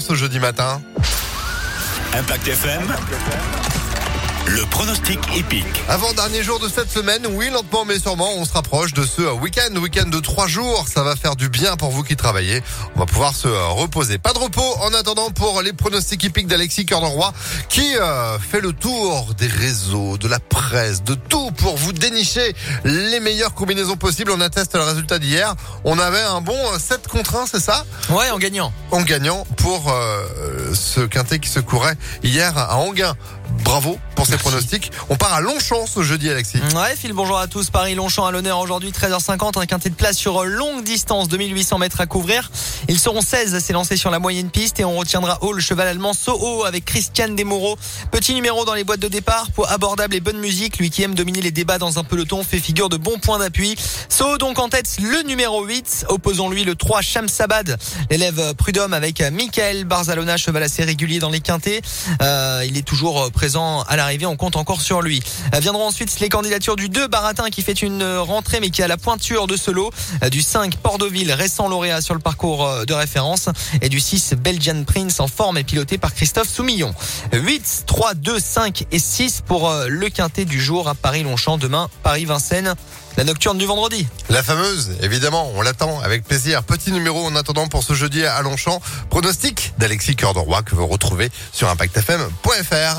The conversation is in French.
ce jeudi matin. Impact FM. Le pronostic épique. Avant dernier jour de cette semaine, oui, lentement mais sûrement, on se rapproche de ce week-end, week-end de trois jours. Ça va faire du bien pour vous qui travaillez. On va pouvoir se reposer. Pas de repos en attendant pour les pronostics épiques d'Alexis Corneroy qui euh, fait le tour des réseaux, de la presse, de tout pour vous dénicher les meilleures combinaisons possibles. On atteste le résultat d'hier. On avait un bon 7 contre 1, c'est ça? Ouais, en gagnant. En gagnant pour euh, ce quintet qui se courait hier à Anguin. Bravo pour ces pronostics. On part à Longchamp ce jeudi, Alexis. Ouais, Phil, bonjour à tous. Paris-Longchamp à l'honneur aujourd'hui, 13h50. Un quintet de place sur longue distance, 2800 mètres à couvrir. Ils seront 16 à s'élancer sur la moyenne piste et on retiendra haut le cheval allemand Soho avec Christian Desmoureaux. Petit numéro dans les boîtes de départ pour abordable et bonne musique. Lui qui aime dominer les débats dans un peloton fait figure de bon point d'appui. Soho donc en tête le numéro 8. Opposons-lui le 3 Shamsabad, l'élève prud'homme avec Michael Barzalona, cheval assez régulier dans les quintets. Euh, il est toujours présent à l'arrivée. On compte encore sur lui. Euh, viendront ensuite les candidatures du 2 Baratin qui fait une rentrée mais qui a la pointure de ce lot. Euh, du 5 Port-de-Ville, récent lauréat sur le parcours euh, de référence. Et du 6 Belgian Prince en forme et piloté par Christophe Soumillon. 8, 3, 2, 5 et 6 pour le quintet du jour à Paris-Longchamp. Demain, Paris-Vincennes. La nocturne du vendredi. La fameuse, évidemment, on l'attend avec plaisir. Petit numéro en attendant pour ce jeudi à Longchamp. Pronostic d'Alexis Cœur de Roi que vous retrouvez sur impactfm.fr.